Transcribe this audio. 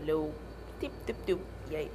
Hello. tiếp tiếp tiếp vậy